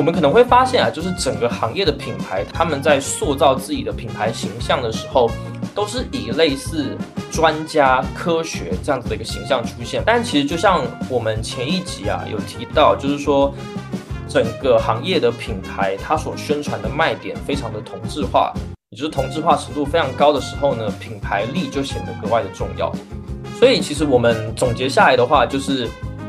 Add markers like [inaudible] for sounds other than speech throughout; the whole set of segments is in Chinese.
我们可能会发现啊，就是整个行业的品牌，他们在塑造自己的品牌形象的时候，都是以类似专家、科学这样子的一个形象出现。但其实就像我们前一集啊有提到，就是说整个行业的品牌，它所宣传的卖点非常的同质化，也就是同质化程度非常高的时候呢，品牌力就显得格外的重要。所以其实我们总结下来的话，就是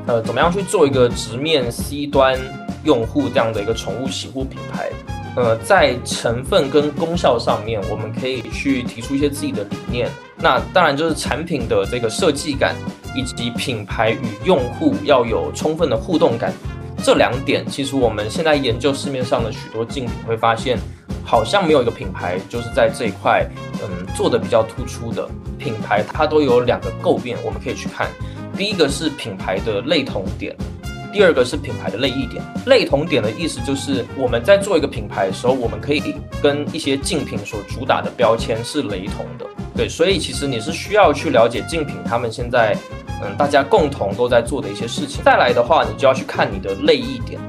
呃，怎么样去做一个直面 C 端。用户这样的一个宠物洗护品牌，呃，在成分跟功效上面，我们可以去提出一些自己的理念。那当然就是产品的这个设计感，以及品牌与用户要有充分的互动感，这两点，其实我们现在研究市面上的许多竞品，会发现好像没有一个品牌就是在这一块，嗯，做的比较突出的品牌，它都有两个构面，我们可以去看。第一个是品牌的类同点。第二个是品牌的类异点，类同点的意思就是我们在做一个品牌的时候，我们可以跟一些竞品所主打的标签是雷同的。对，所以其实你是需要去了解竞品他们现在，嗯，大家共同都在做的一些事情。再来的话，你就要去看你的类异点，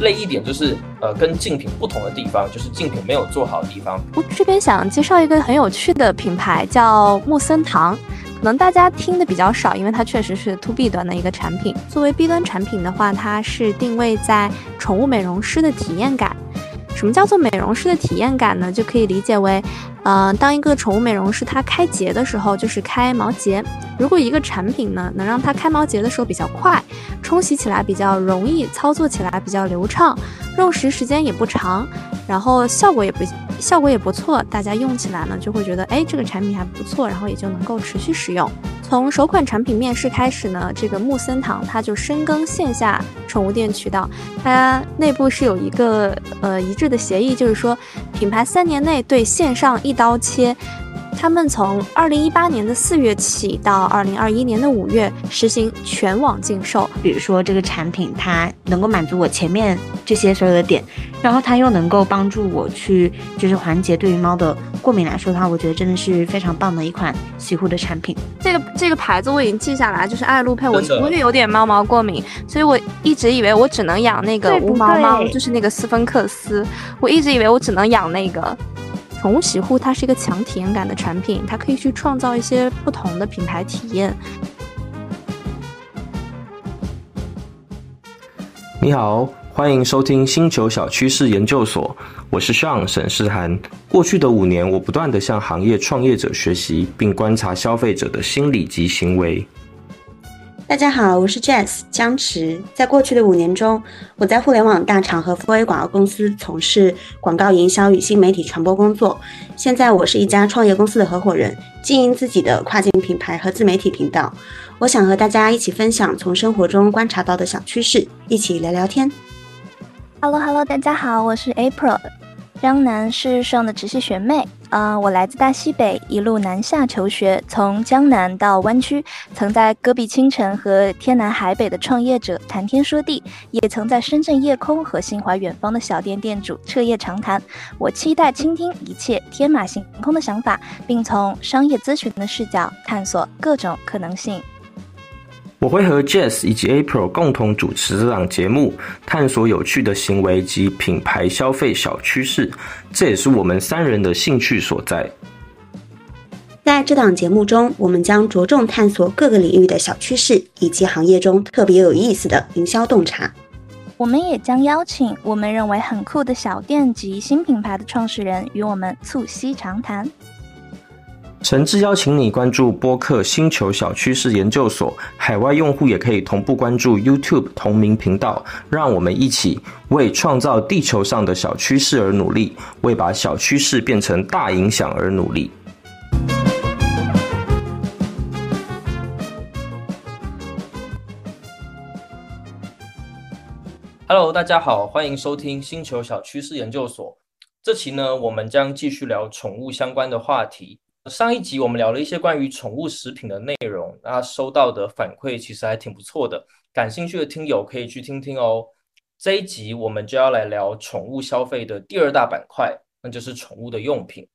类异点就是呃跟竞品不同的地方，就是竞品没有做好的地方。我这边想介绍一个很有趣的品牌，叫木森堂。可能大家听的比较少，因为它确实是 to B 端的一个产品。作为 B 端产品的话，它是定位在宠物美容师的体验感。什么叫做美容师的体验感呢？就可以理解为，呃，当一个宠物美容师他开结的时候，就是开毛结。如果一个产品呢，能让它开毛结的时候比较快，冲洗起来比较容易，操作起来比较流畅，用时时间也不长，然后效果也不效果也不错，大家用起来呢就会觉得，哎，这个产品还不错，然后也就能够持续使用。从首款产品面世开始呢，这个木森堂它就深耕线下宠物店渠道，它内部是有一个呃一致的协议，就是说品牌三年内对线上一刀切。他们从二零一八年的四月起到二零二一年的五月实行全网禁售。比如说这个产品它能够满足我前面这些所有的点，然后它又能够帮助我去就是缓解对于猫的过敏来说的话，我觉得真的是非常棒的一款洗护的产品。这个这个牌子我已经记下来，就是爱露佩。我我也有点猫毛过敏，所以我一直以为我只能养那个无毛猫，就是那个斯芬克斯。我一直以为我只能养那个。宠物洗护它是一个强体验感的产品，它可以去创造一些不同的品牌体验。你好，欢迎收听星球小趋势研究所，我是 Sean 沈世涵。过去的五年，我不断的向行业创业者学习，并观察消费者的心理及行为。大家好，我是 Jess 江池。在过去的五年中，我在互联网大厂和 4A 广告公司从事广告营销与新媒体传播工作。现在我是一家创业公司的合伙人，经营自己的跨境品牌和自媒体频道。我想和大家一起分享从生活中观察到的小趋势，一起聊聊天。Hello Hello，大家好，我是 April，江南是上的直系学妹。啊，我来自大西北，一路南下求学，从江南到湾区，曾在戈壁清晨和天南海北的创业者谈天说地，也曾在深圳夜空和心怀远方的小店店主彻夜长谈。我期待倾听一切天马行空的想法，并从商业咨询的视角探索各种可能性。我会和 Jess 以及 April 共同主持这档节目，探索有趣的行为及品牌消费小趋势，这也是我们三人的兴趣所在。在这档节目中，我们将着重探索各个领域的小趋势，以及行业中特别有意思的营销洞察。我们也将邀请我们认为很酷的小店及新品牌的创始人，与我们促膝长谈。诚挚邀请你关注播客星球小趋势研究所，海外用户也可以同步关注 YouTube 同名频道。让我们一起为创造地球上的小趋势而努力，为把小趋势变成大影响而努力。Hello，大家好，欢迎收听星球小趋势研究所。这期呢，我们将继续聊宠物相关的话题。上一集我们聊了一些关于宠物食品的内容，那收到的反馈其实还挺不错的，感兴趣的听友可以去听听哦。这一集我们就要来聊宠物消费的第二大板块，那就是宠物的用品。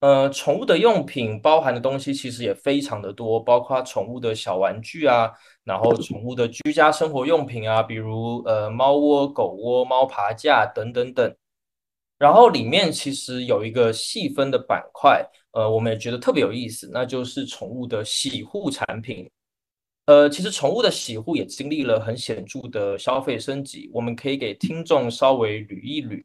呃，宠物的用品包含的东西其实也非常的多，包括宠物的小玩具啊，然后宠物的居家生活用品啊，比如呃猫窝、狗窝、猫爬架等等等。然后里面其实有一个细分的板块，呃，我们也觉得特别有意思，那就是宠物的洗护产品。呃，其实宠物的洗护也经历了很显著的消费升级，我们可以给听众稍微捋一捋。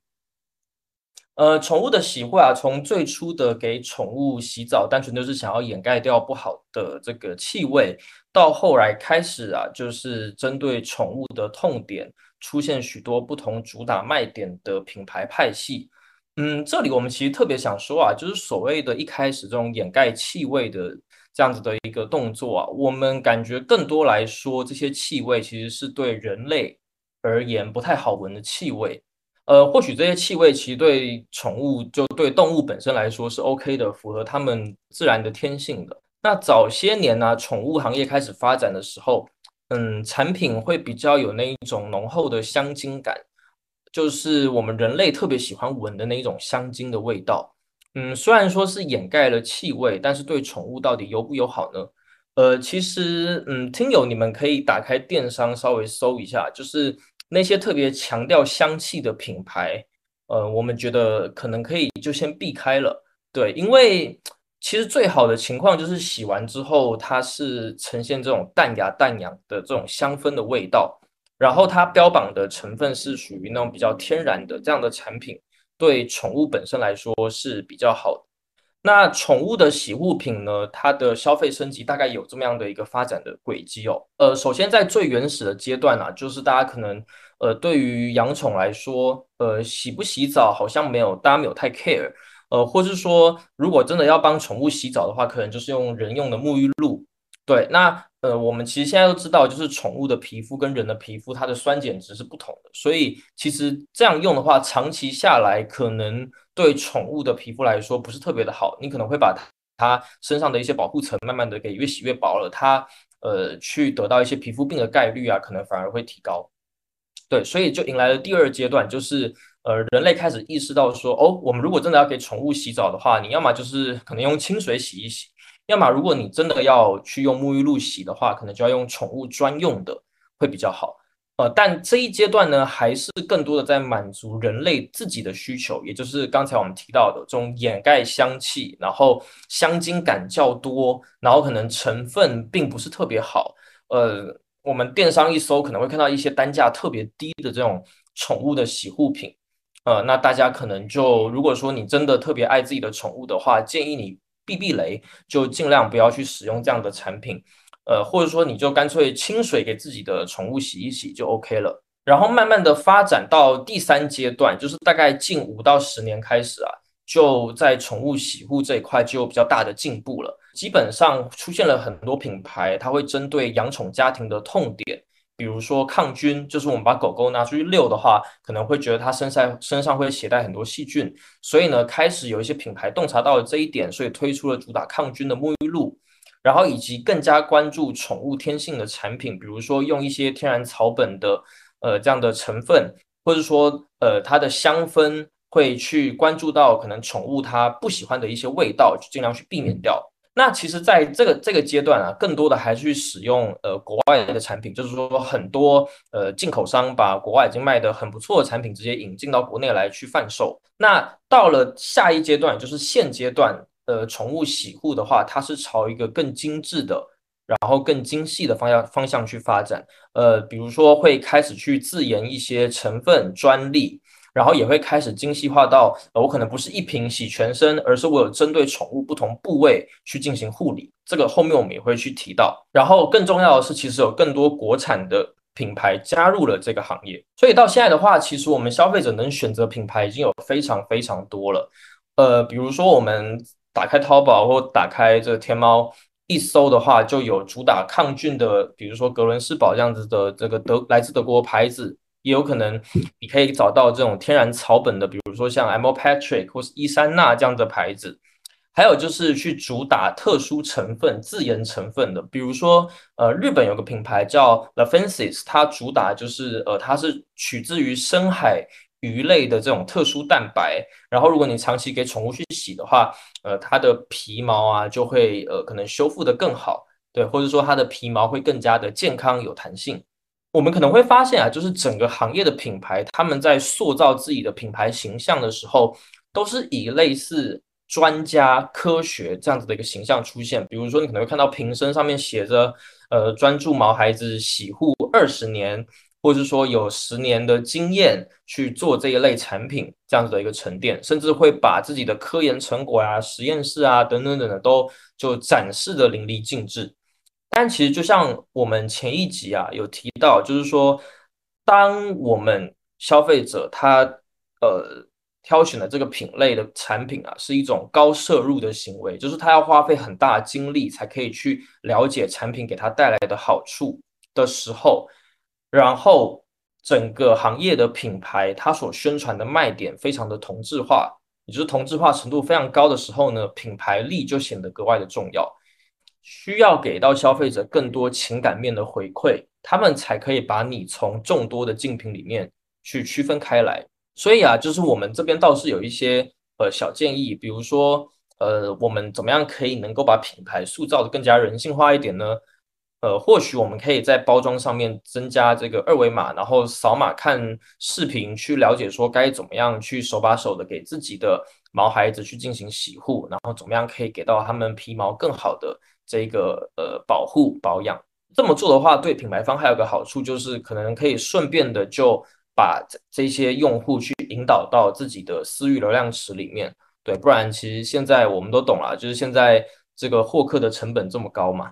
呃，宠物的洗护啊，从最初的给宠物洗澡，单纯就是想要掩盖掉不好的这个气味，到后来开始啊，就是针对宠物的痛点，出现许多不同主打卖点的品牌派系。嗯，这里我们其实特别想说啊，就是所谓的一开始这种掩盖气味的这样子的一个动作啊，我们感觉更多来说，这些气味其实是对人类而言不太好闻的气味。呃，或许这些气味其实对宠物，就对动物本身来说是 OK 的，符合它们自然的天性的。那早些年呢，宠物行业开始发展的时候，嗯，产品会比较有那一种浓厚的香精感，就是我们人类特别喜欢闻的那一种香精的味道。嗯，虽然说是掩盖了气味，但是对宠物到底友不友好呢？呃，其实，嗯，听友你们可以打开电商稍微搜一下，就是。那些特别强调香气的品牌，呃，我们觉得可能可以就先避开了。对，因为其实最好的情况就是洗完之后，它是呈现这种淡雅淡雅的这种香氛的味道，然后它标榜的成分是属于那种比较天然的这样的产品，对宠物本身来说是比较好的。那宠物的洗护品呢？它的消费升级大概有这么样的一个发展的轨迹哦。呃，首先在最原始的阶段啊，就是大家可能呃对于养宠来说，呃洗不洗澡好像没有大家没有太 care，呃，或是说如果真的要帮宠物洗澡的话，可能就是用人用的沐浴露。对，那呃我们其实现在都知道，就是宠物的皮肤跟人的皮肤它的酸碱值是不同的，所以其实这样用的话，长期下来可能。对宠物的皮肤来说不是特别的好，你可能会把它身上的一些保护层慢慢的给越洗越薄了，它呃去得到一些皮肤病的概率啊，可能反而会提高。对，所以就迎来了第二阶段，就是呃人类开始意识到说，哦，我们如果真的要给宠物洗澡的话，你要么就是可能用清水洗一洗，要么如果你真的要去用沐浴露洗的话，可能就要用宠物专用的会比较好。呃，但这一阶段呢，还是更多的在满足人类自己的需求，也就是刚才我们提到的这种掩盖香气，然后香精感较多，然后可能成分并不是特别好。呃，我们电商一搜，可能会看到一些单价特别低的这种宠物的洗护品。呃，那大家可能就如果说你真的特别爱自己的宠物的话，建议你避避雷，就尽量不要去使用这样的产品。呃，或者说你就干脆清水给自己的宠物洗一洗就 OK 了。然后慢慢的发展到第三阶段，就是大概近五到十年开始啊，就在宠物洗护这一块就有比较大的进步了。基本上出现了很多品牌，它会针对养宠家庭的痛点，比如说抗菌，就是我们把狗狗拿出去遛的话，可能会觉得它身上身上会携带很多细菌，所以呢，开始有一些品牌洞察到了这一点，所以推出了主打抗菌的沐浴露。然后以及更加关注宠物天性的产品，比如说用一些天然草本的呃这样的成分，或者说呃它的香氛会去关注到可能宠物它不喜欢的一些味道，尽量去避免掉。那其实在这个这个阶段啊，更多的还是去使用呃国外的产品，就是说很多呃进口商把国外已经卖的很不错的产品直接引进到国内来去贩售。那到了下一阶段，就是现阶段。呃，宠物洗护的话，它是朝一个更精致的，然后更精细的方向方向去发展。呃，比如说会开始去自研一些成分专利，然后也会开始精细化到，呃我可能不是一瓶洗全身，而是我有针对宠物不同部位去进行护理。这个后面我们也会去提到。然后更重要的是，其实有更多国产的品牌加入了这个行业。所以到现在的话，其实我们消费者能选择品牌已经有非常非常多了。呃，比如说我们。打开淘宝或打开这个天猫，一搜的话，就有主打抗菌的，比如说格伦斯堡这样子的这个德来自德国牌子，也有可能你可以找到这种天然草本的，比如说像 Amo Patrick 或是伊珊娜这样的牌子。还有就是去主打特殊成分、自研成分的，比如说呃，日本有个品牌叫 La Fences，它主打就是呃，它是取自于深海鱼类的这种特殊蛋白，然后如果你长期给宠物去洗的话，呃，它的皮毛啊就会呃可能修复的更好，对，或者说它的皮毛会更加的健康有弹性。我们可能会发现啊，就是整个行业的品牌，他们在塑造自己的品牌形象的时候，都是以类似专家、科学这样子的一个形象出现。比如说，你可能会看到瓶身上面写着“呃，专注毛孩子洗护二十年”，或者是说有十年的经验去做这一类产品这样子的一个沉淀，甚至会把自己的科研成果啊、实验室啊等等等等都就展示的淋漓尽致。但其实就像我们前一集啊有提到，就是说，当我们消费者他呃挑选的这个品类的产品啊，是一种高摄入的行为，就是他要花费很大精力才可以去了解产品给他带来的好处的时候，然后整个行业的品牌它所宣传的卖点非常的同质化，也就是同质化程度非常高的时候呢，品牌力就显得格外的重要。需要给到消费者更多情感面的回馈，他们才可以把你从众多的竞品里面去区分开来。所以啊，就是我们这边倒是有一些呃小建议，比如说呃，我们怎么样可以能够把品牌塑造的更加人性化一点呢？呃，或许我们可以在包装上面增加这个二维码，然后扫码看视频，去了解说该怎么样去手把手的给自己的毛孩子去进行洗护，然后怎么样可以给到他们皮毛更好的。这个呃保护保养这么做的话，对品牌方还有个好处，就是可能可以顺便的就把这这些用户去引导到自己的私域流量池里面。对，不然其实现在我们都懂了，就是现在这个获客的成本这么高嘛。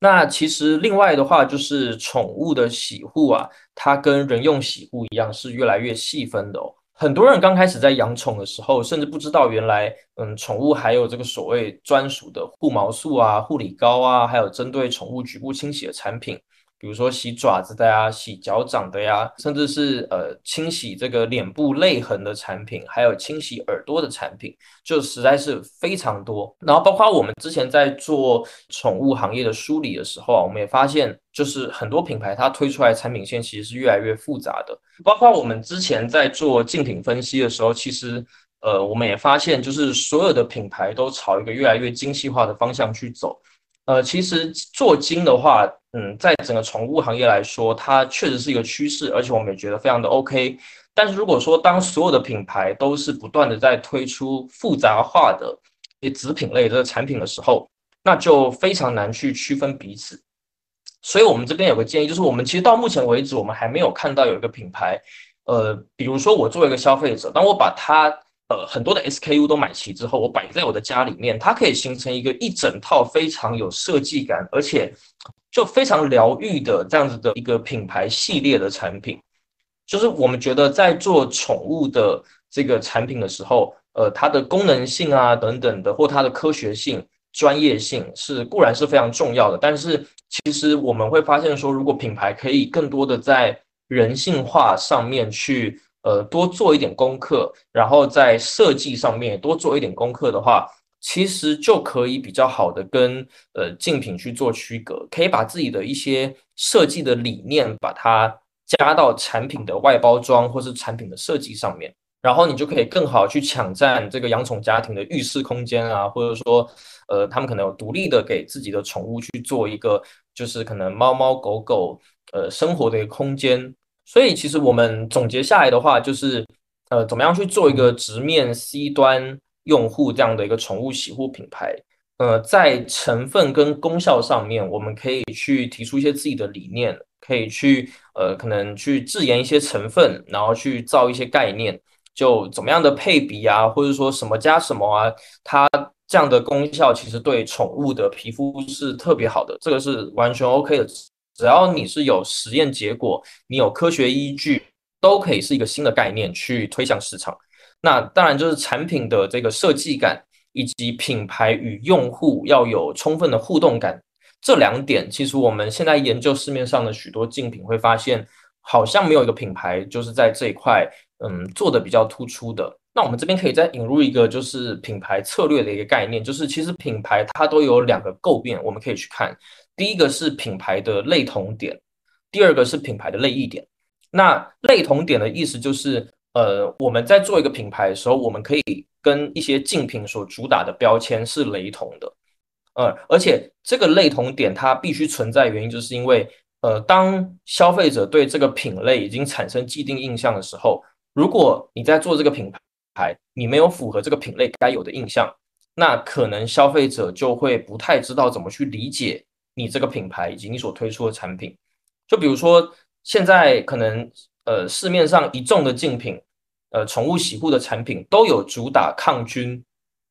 那其实另外的话，就是宠物的洗护啊，它跟人用洗护一样，是越来越细分的哦。很多人刚开始在养宠的时候，甚至不知道原来，嗯，宠物还有这个所谓专属的护毛素啊、护理膏啊，还有针对宠物局部清洗的产品。比如说洗爪子的呀，洗脚掌的呀，甚至是呃清洗这个脸部泪痕的产品，还有清洗耳朵的产品，就实在是非常多。然后包括我们之前在做宠物行业的梳理的时候啊，我们也发现，就是很多品牌它推出来产品线其实是越来越复杂的。包括我们之前在做竞品分析的时候，其实呃我们也发现，就是所有的品牌都朝一个越来越精细化的方向去走。呃，其实做精的话，嗯，在整个宠物行业来说，它确实是一个趋势，而且我们也觉得非常的 OK。但是如果说当所有的品牌都是不断的在推出复杂化的一子品类的产品的时候，那就非常难去区分彼此。所以我们这边有个建议，就是我们其实到目前为止，我们还没有看到有一个品牌，呃，比如说我作为一个消费者，当我把它。呃，很多的 SKU 都买齐之后，我摆在我的家里面，它可以形成一个一整套非常有设计感，而且就非常疗愈的这样子的一个品牌系列的产品。就是我们觉得在做宠物的这个产品的时候，呃，它的功能性啊等等的，或它的科学性、专业性是固然是非常重要的，但是其实我们会发现说，如果品牌可以更多的在人性化上面去。呃，多做一点功课，然后在设计上面多做一点功课的话，其实就可以比较好的跟呃竞品去做区隔，可以把自己的一些设计的理念把它加到产品的外包装或是产品的设计上面，然后你就可以更好去抢占这个养宠家庭的浴室空间啊，或者说呃他们可能有独立的给自己的宠物去做一个就是可能猫猫狗狗呃生活的一个空间。所以，其实我们总结下来的话，就是，呃，怎么样去做一个直面 C 端用户这样的一个宠物洗护品牌？呃，在成分跟功效上面，我们可以去提出一些自己的理念，可以去，呃，可能去自研一些成分，然后去造一些概念，就怎么样的配比啊，或者说什么加什么啊，它这样的功效其实对宠物的皮肤是特别好的，这个是完全 OK 的。只要你是有实验结果，你有科学依据，都可以是一个新的概念去推向市场。那当然就是产品的这个设计感，以及品牌与用户要有充分的互动感，这两点其实我们现在研究市面上的许多竞品，会发现好像没有一个品牌就是在这一块，嗯，做的比较突出的。那我们这边可以再引入一个就是品牌策略的一个概念，就是其实品牌它都有两个构变，我们可以去看。第一个是品牌的类同点，第二个是品牌的类异点。那类同点的意思就是，呃，我们在做一个品牌的时候，我们可以跟一些竞品所主打的标签是雷同的，呃，而且这个雷同点它必须存在，原因就是因为，呃，当消费者对这个品类已经产生既定印象的时候，如果你在做这个品牌，你没有符合这个品类该有的印象，那可能消费者就会不太知道怎么去理解你这个品牌以及你所推出的产品。就比如说，现在可能。呃，市面上一众的竞品，呃，宠物洗护的产品都有主打抗菌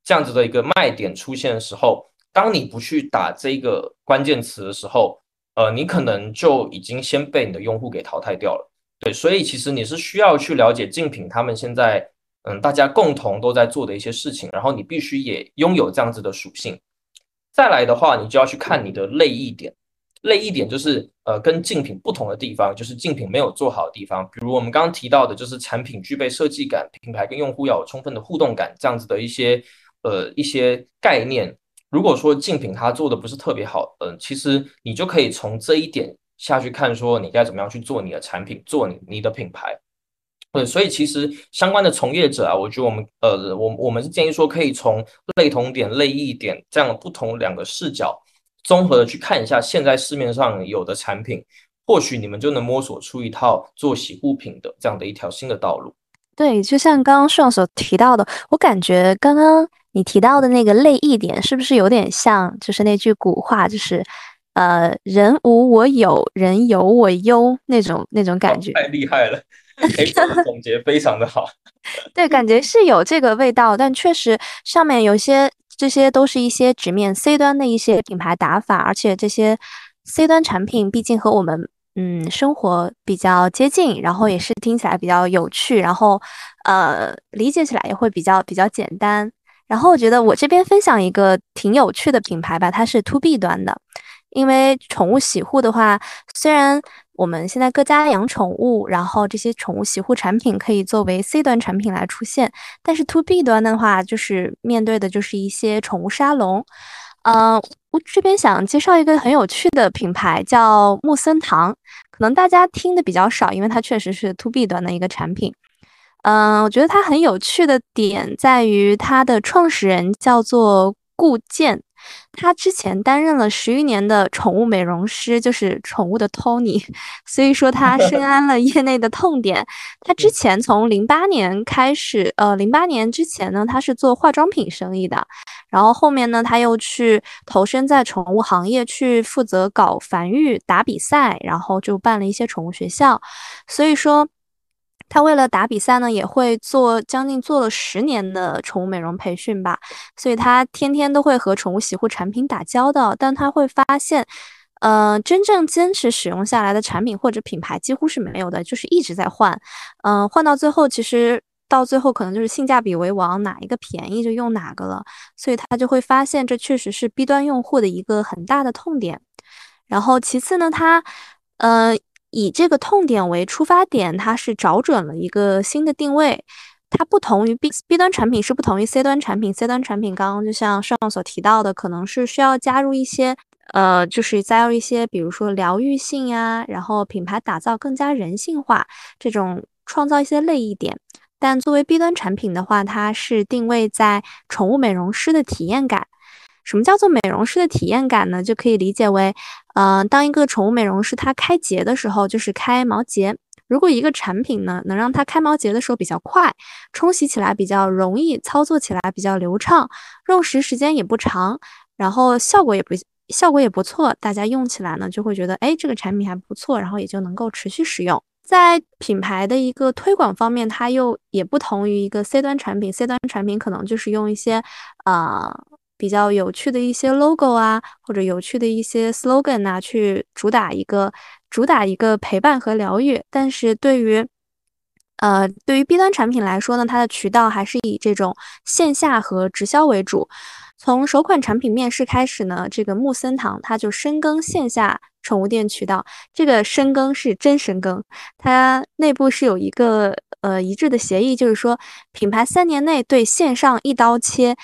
这样子的一个卖点出现的时候，当你不去打这个关键词的时候，呃，你可能就已经先被你的用户给淘汰掉了。对，所以其实你是需要去了解竞品他们现在，嗯，大家共同都在做的一些事情，然后你必须也拥有这样子的属性。再来的话，你就要去看你的类异点。类一点就是呃跟竞品不同的地方，就是竞品没有做好的地方。比如我们刚刚提到的，就是产品具备设计感，品牌跟用户要有充分的互动感，这样子的一些呃一些概念。如果说竞品它做的不是特别好，嗯，其实你就可以从这一点下去看，说你该怎么样去做你的产品，做你你的品牌。对，所以其实相关的从业者啊，我觉得我们呃我我们是建议说，可以从类同点、类异点这样不同两个视角。综合的去看一下现在市面上有的产品，或许你们就能摸索出一套做洗护品的这样的一条新的道路。对，就像刚刚顺所提到的，我感觉刚刚你提到的那个类一点，是不是有点像就是那句古话，就是呃“人无我有，人有我优”那种那种感觉？太厉害了，[laughs] 总结非常的好。对，感觉是有这个味道，但确实上面有些。这些都是一些直面 C 端的一些品牌打法，而且这些 C 端产品毕竟和我们嗯生活比较接近，然后也是听起来比较有趣，然后呃理解起来也会比较比较简单。然后我觉得我这边分享一个挺有趣的品牌吧，它是 To B 端的，因为宠物洗护的话，虽然我们现在各家养宠物，然后这些宠物洗护产品可以作为 C 端产品来出现，但是 To B 端的话，就是面对的就是一些宠物沙龙。嗯，我这边想介绍一个很有趣的品牌，叫木森堂，可能大家听的比较少，因为它确实是 To B 端的一个产品。嗯，我觉得它很有趣的点在于它的创始人叫做顾健。他之前担任了十余年的宠物美容师，就是宠物的 Tony，[laughs] 所以说他深 [laughs] 谙了业内的痛点。他之前从零八年开始，呃，零八年之前呢，他是做化妆品生意的，然后后面呢，他又去投身在宠物行业，去负责搞繁育、打比赛，然后就办了一些宠物学校，所以说。他为了打比赛呢，也会做将近做了十年的宠物美容培训吧，所以他天天都会和宠物洗护产品打交道。但他会发现，呃，真正坚持使用下来的产品或者品牌几乎是没有的，就是一直在换，嗯，换到最后，其实到最后可能就是性价比为王，哪一个便宜就用哪个了。所以他就会发现，这确实是 B 端用户的一个很大的痛点。然后其次呢，他，呃。以这个痛点为出发点，它是找准了一个新的定位。它不同于 B B 端产品，是不同于 C 端产品。C 端产品刚刚就像上所提到的，可能是需要加入一些，呃，就是加入一些，比如说疗愈性呀，然后品牌打造更加人性化，这种创造一些类异点。但作为 B 端产品的话，它是定位在宠物美容师的体验感。什么叫做美容师的体验感呢？就可以理解为，呃，当一个宠物美容师他开结的时候，就是开毛结。如果一个产品呢，能让它开毛结的时候比较快，冲洗起来比较容易，操作起来比较流畅，用时时间也不长，然后效果也不效果也不错，大家用起来呢就会觉得，哎，这个产品还不错，然后也就能够持续使用。在品牌的一个推广方面，它又也不同于一个 C 端产品，C 端产品可能就是用一些，呃。比较有趣的一些 logo 啊，或者有趣的一些 slogan 啊，去主打一个主打一个陪伴和疗愈。但是对于呃对于 B 端产品来说呢，它的渠道还是以这种线下和直销为主。从首款产品面世开始呢，这个木森堂它就深耕线下宠物店渠道。这个深耕是真深耕，它内部是有一个呃一致的协议，就是说品牌三年内对线上一刀切。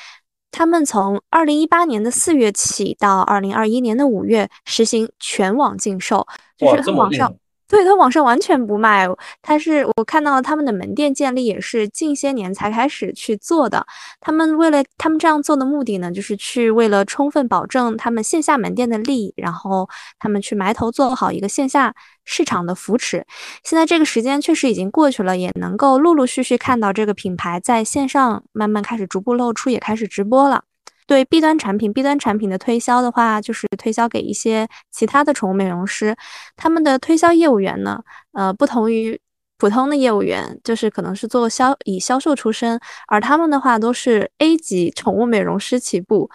他们从二零一八年的四月起到二零二一年的五月实行全网禁售，就是网上对，他网上完全不卖。他是我看到了他们的门店建立也是近些年才开始去做的。他们为了他们这样做的目的呢，就是去为了充分保证他们线下门店的利益，然后他们去埋头做好一个线下市场的扶持。现在这个时间确实已经过去了，也能够陆陆续续看到这个品牌在线上慢慢开始逐步露出，也开始直播了。对 B 端产品，B 端产品的推销的话，就是推销给一些其他的宠物美容师，他们的推销业务员呢，呃，不同于普通的业务员，就是可能是做销以销售出身，而他们的话都是 A 级宠物美容师起步。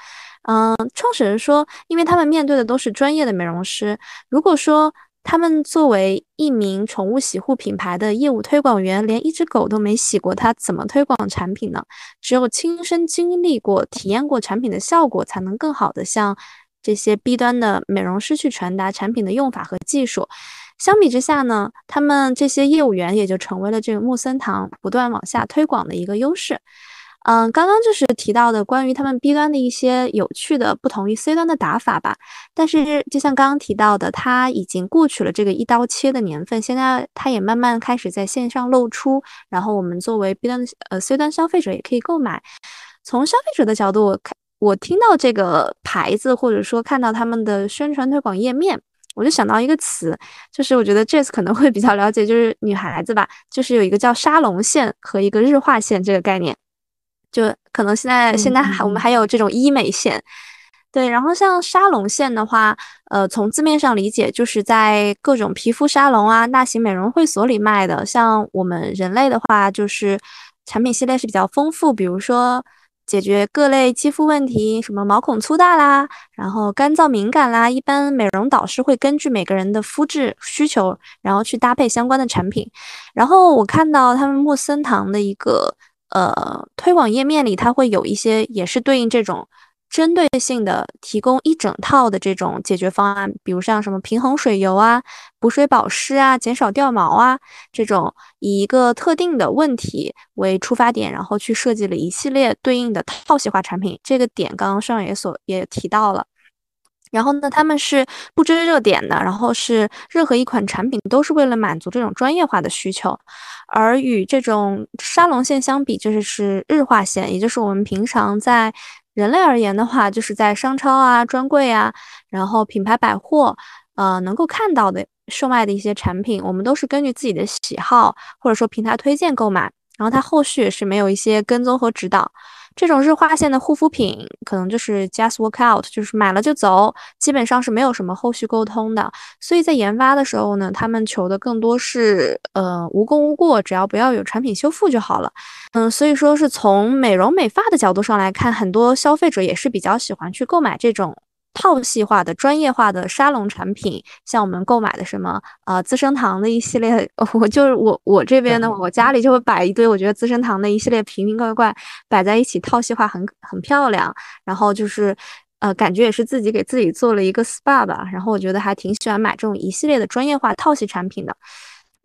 嗯，创始人说，因为他们面对的都是专业的美容师，如果说。他们作为一名宠物洗护品牌的业务推广员，连一只狗都没洗过，他怎么推广产品呢？只有亲身经历过、体验过产品的效果，才能更好的向这些 B 端的美容师去传达产品的用法和技术。相比之下呢，他们这些业务员也就成为了这个木森堂不断往下推广的一个优势。嗯，刚刚就是提到的关于他们 B 端的一些有趣的不同于 C 端的打法吧。但是就像刚刚提到的，它已经过去了这个一刀切的年份，现在它也慢慢开始在线上露出。然后我们作为 B 端呃 C 端消费者也可以购买。从消费者的角度，我看我听到这个牌子或者说看到他们的宣传推广页面，我就想到一个词，就是我觉得 j e s s 可能会比较了解，就是女孩子吧，就是有一个叫沙龙线和一个日化线这个概念。就可能现在现在还我们还有这种医美线，对，然后像沙龙线的话，呃，从字面上理解就是在各种皮肤沙龙啊、大型美容会所里卖的。像我们人类的话，就是产品系列是比较丰富，比如说解决各类肌肤问题，什么毛孔粗大啦，然后干燥敏感啦，一般美容导师会根据每个人的肤质需求，然后去搭配相关的产品。然后我看到他们莫森堂的一个。呃，推广页面里它会有一些也是对应这种针对性的提供一整套的这种解决方案，比如像什么平衡水油啊、补水保湿啊、减少掉毛啊这种，以一个特定的问题为出发点，然后去设计了一系列对应的套系化产品。这个点刚刚上也所也提到了。然后呢，他们是不追热点的，然后是任何一款产品都是为了满足这种专业化的需求，而与这种沙龙线相比，就是是日化线，也就是我们平常在人类而言的话，就是在商超啊、专柜啊，然后品牌百货，呃，能够看到的售卖的一些产品，我们都是根据自己的喜好或者说平台推荐购买，然后它后续也是没有一些跟踪和指导。这种日化线的护肤品，可能就是 just work out，就是买了就走，基本上是没有什么后续沟通的。所以在研发的时候呢，他们求的更多是，呃，无功无过，只要不要有产品修复就好了。嗯，所以说是从美容美发的角度上来看，很多消费者也是比较喜欢去购买这种。套系化的、专业化的沙龙产品，像我们购买的什么呃资生堂的一系列，我就是我我这边呢，[laughs] 我家里就会摆一堆，我觉得资生堂的一系列瓶瓶罐罐摆在一起，套系化很很漂亮。然后就是呃，感觉也是自己给自己做了一个 SPA 吧。然后我觉得还挺喜欢买这种一系列的专业化套系产品的。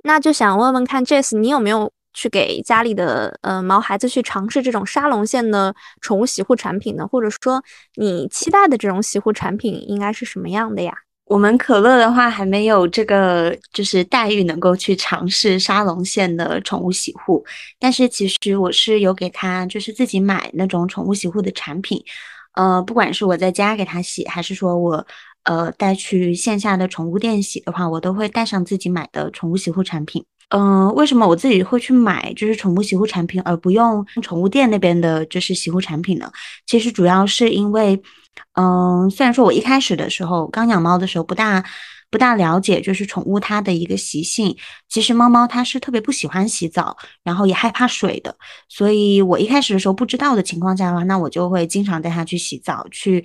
那就想问问看，Jess，你有没有？去给家里的呃毛孩子去尝试这种沙龙线的宠物洗护产品呢？或者说你期待的这种洗护产品应该是什么样的呀？我们可乐的话还没有这个就是待遇能够去尝试沙龙线的宠物洗护，但是其实我是有给他就是自己买那种宠物洗护的产品，呃，不管是我在家给他洗，还是说我呃带去线下的宠物店洗的话，我都会带上自己买的宠物洗护产品。嗯，为什么我自己会去买就是宠物洗护产品，而不用宠物店那边的就是洗护产品呢？其实主要是因为，嗯，虽然说我一开始的时候刚养猫的时候不大不大了解，就是宠物它的一个习性，其实猫猫它是特别不喜欢洗澡，然后也害怕水的，所以我一开始的时候不知道的情况下的话，那我就会经常带它去洗澡，去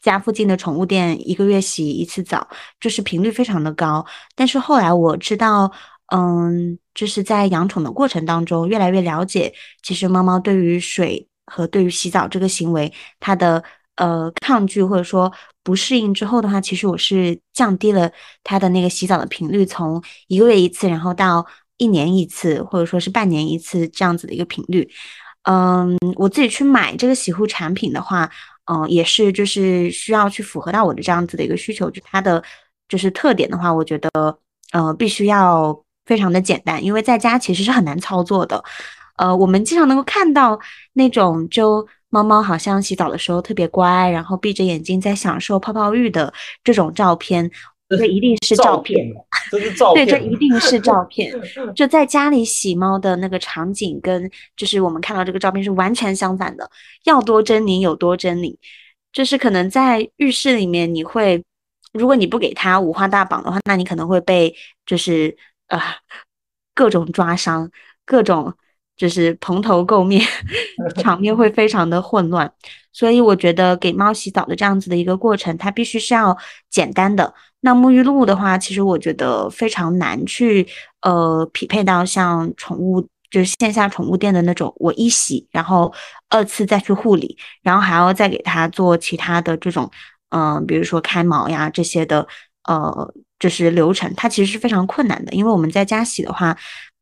家附近的宠物店一个月洗一次澡，就是频率非常的高。但是后来我知道。嗯，就是在养宠的过程当中，越来越了解，其实猫猫对于水和对于洗澡这个行为，它的呃抗拒或者说不适应之后的话，其实我是降低了它的那个洗澡的频率，从一个月一次，然后到一年一次，或者说是半年一次这样子的一个频率。嗯，我自己去买这个洗护产品的话，嗯，也是就是需要去符合到我的这样子的一个需求，就它的就是特点的话，我觉得。呃，必须要非常的简单，因为在家其实是很难操作的。呃，我们经常能够看到那种就猫猫好像洗澡的时候特别乖，然后闭着眼睛在享受泡泡浴的这种照片，这一定是照片，这是照片，对，这一定是照片。[laughs] 就在家里洗猫的那个场景，跟就是我们看到这个照片是完全相反的，要多狰狞有多狰狞。就是可能在浴室里面，你会，如果你不给它五花大绑的话，那你可能会被就是呃各种抓伤，各种。就是蓬头垢面，[laughs] 场面会非常的混乱，所以我觉得给猫洗澡的这样子的一个过程，它必须是要简单的。那沐浴露的话，其实我觉得非常难去呃匹配到像宠物就是线下宠物店的那种，我一洗，然后二次再去护理，然后还要再给它做其他的这种嗯，比如说开毛呀这些的呃，就是流程，它其实是非常困难的，因为我们在家洗的话。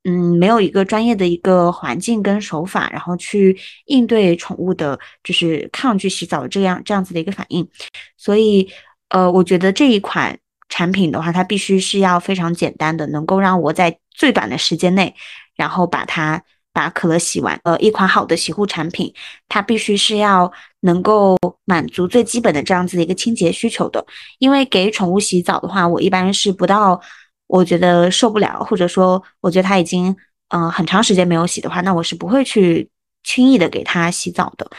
嗯，没有一个专业的一个环境跟手法，然后去应对宠物的，就是抗拒洗澡这样这样子的一个反应。所以，呃，我觉得这一款产品的话，它必须是要非常简单的，能够让我在最短的时间内，然后把它把可乐洗完。呃，一款好的洗护产品，它必须是要能够满足最基本的这样子的一个清洁需求的。因为给宠物洗澡的话，我一般是不到。我觉得受不了，或者说我觉得它已经嗯很长时间没有洗的话，那我是不会去轻易的给它洗澡的。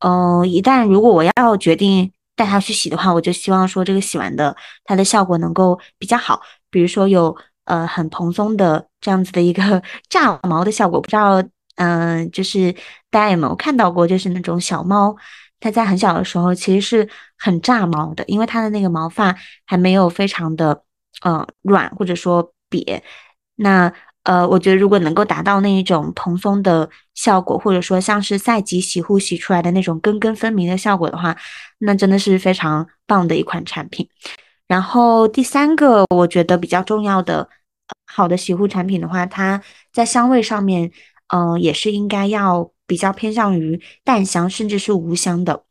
嗯，一旦如果我要决定带它去洗的话，我就希望说这个洗完的它的效果能够比较好，比如说有呃很蓬松的这样子的一个 [laughs] 炸毛的效果。不知道嗯，就是大家有没有看到过，就是那种小猫，它在很小的时候其实是很炸毛的，因为它的那个毛发还没有非常的。呃，软或者说瘪，那呃，我觉得如果能够达到那一种蓬松的效果，或者说像是赛级洗护洗出来的那种根根分明的效果的话，那真的是非常棒的一款产品。然后第三个，我觉得比较重要的好的洗护产品的话，它在香味上面，嗯，也是应该要比较偏向于淡香，甚至是无香的，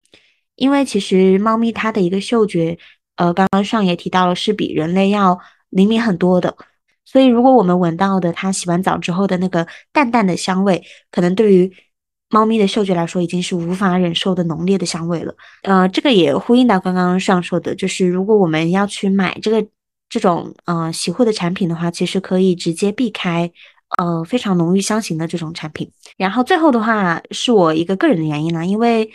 因为其实猫咪它的一个嗅觉。呃，刚刚上也提到了，是比人类要灵敏很多的。所以，如果我们闻到的它洗完澡之后的那个淡淡的香味，可能对于猫咪的嗅觉来说，已经是无法忍受的浓烈的香味了。呃，这个也呼应到刚刚上说的，就是如果我们要去买这个这种呃洗护的产品的话，其实可以直接避开呃非常浓郁香型的这种产品。然后最后的话，是我一个个人的原因呢，因为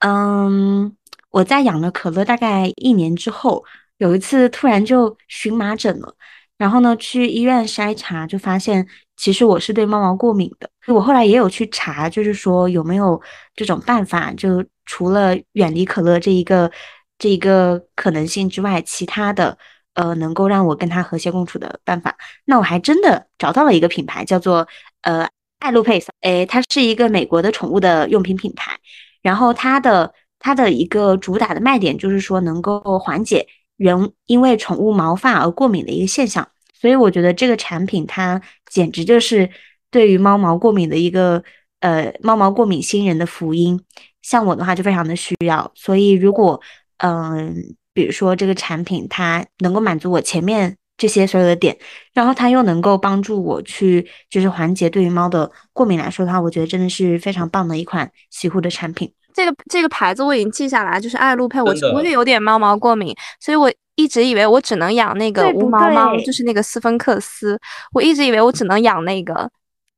嗯。我在养了可乐大概一年之后，有一次突然就荨麻疹了，然后呢去医院筛查，就发现其实我是对猫毛过敏的。我后来也有去查，就是说有没有这种办法，就除了远离可乐这一个这一个可能性之外，其他的呃能够让我跟它和谐共处的办法。那我还真的找到了一个品牌，叫做呃爱露佩斯，诶，它是一个美国的宠物的用品品牌，然后它的。它的一个主打的卖点就是说能够缓解人因为宠物毛发而过敏的一个现象，所以我觉得这个产品它简直就是对于猫毛过敏的一个呃猫毛过敏新人的福音。像我的话就非常的需要，所以如果嗯比如说这个产品它能够满足我前面这些所有的点，然后它又能够帮助我去就是缓解对于猫的过敏来说的话，我觉得真的是非常棒的一款洗护的产品。这个这个牌子我已经记下来，就是爱露佩。我我也有点猫毛过敏，所以我一直以为我只能养那个无毛猫，就是那个斯芬克斯。我一直以为我只能养那个。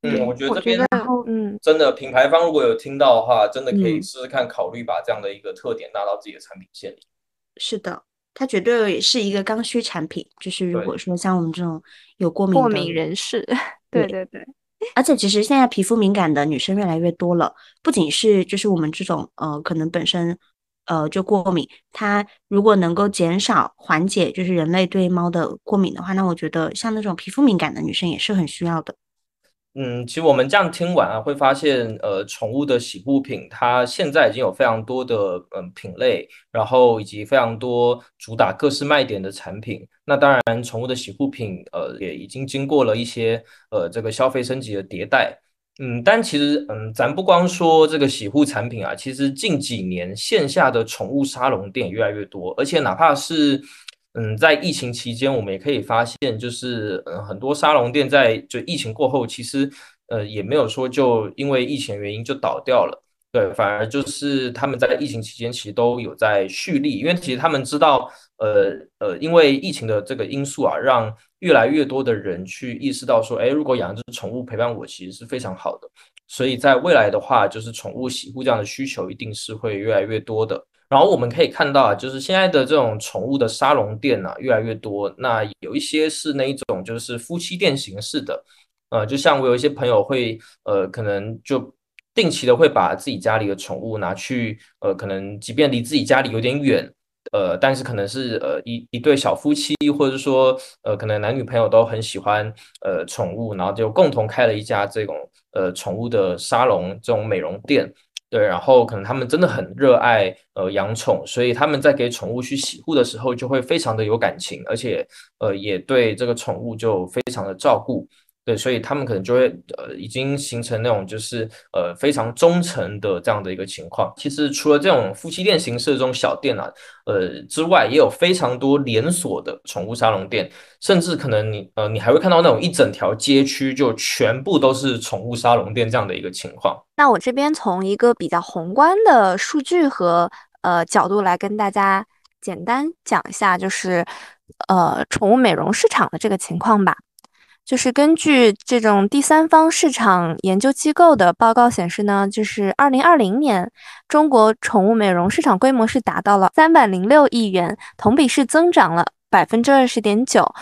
嗯，我觉得这边嗯，真的品牌方如果有听到的话，真的可以试试看，考虑把这样的一个特点纳到自己的产品线里。是的，它绝对是一个刚需产品。就是如果说像我们这种有过敏过敏人士，[laughs] 对对对。而且其实现在皮肤敏感的女生越来越多了，不仅是就是我们这种呃可能本身呃就过敏，它如果能够减少缓解就是人类对猫的过敏的话，那我觉得像那种皮肤敏感的女生也是很需要的。嗯，其实我们这样听完啊，会发现，呃，宠物的洗护品它现在已经有非常多的嗯品类，然后以及非常多主打各式卖点的产品。那当然，宠物的洗护品，呃，也已经经过了一些呃这个消费升级的迭代。嗯，但其实，嗯，咱不光说这个洗护产品啊，其实近几年线下的宠物沙龙店越来越多，而且哪怕是。嗯，在疫情期间，我们也可以发现，就是嗯，很多沙龙店在就疫情过后，其实呃也没有说就因为疫情原因就倒掉了，对，反而就是他们在疫情期间其实都有在蓄力，因为其实他们知道，呃呃，因为疫情的这个因素啊，让越来越多的人去意识到说，哎，如果养一只宠物陪伴我，其实是非常好的，所以在未来的话，就是宠物洗护这样的需求一定是会越来越多的。然后我们可以看到啊，就是现在的这种宠物的沙龙店呢，越来越多。那有一些是那一种就是夫妻店形式的，呃，就像我有一些朋友会，呃，可能就定期的会把自己家里的宠物拿去，呃，可能即便离自己家里有点远，呃，但是可能是呃一一对小夫妻，或者说呃可能男女朋友都很喜欢呃宠物，然后就共同开了一家这种呃宠物的沙龙这种美容店。对，然后可能他们真的很热爱呃养宠，所以他们在给宠物去洗护的时候就会非常的有感情，而且呃也对这个宠物就非常的照顾。对，所以他们可能就会呃已经形成那种就是呃非常忠诚的这样的一个情况。其实除了这种夫妻店形式的这种小店啊，呃之外，也有非常多连锁的宠物沙龙店，甚至可能你呃你还会看到那种一整条街区就全部都是宠物沙龙店这样的一个情况。那我这边从一个比较宏观的数据和呃角度来跟大家简单讲一下，就是呃宠物美容市场的这个情况吧。就是根据这种第三方市场研究机构的报告显示呢，就是二零二零年中国宠物美容市场规模是达到了三百零六亿元，同比是增长了百分之二十点九。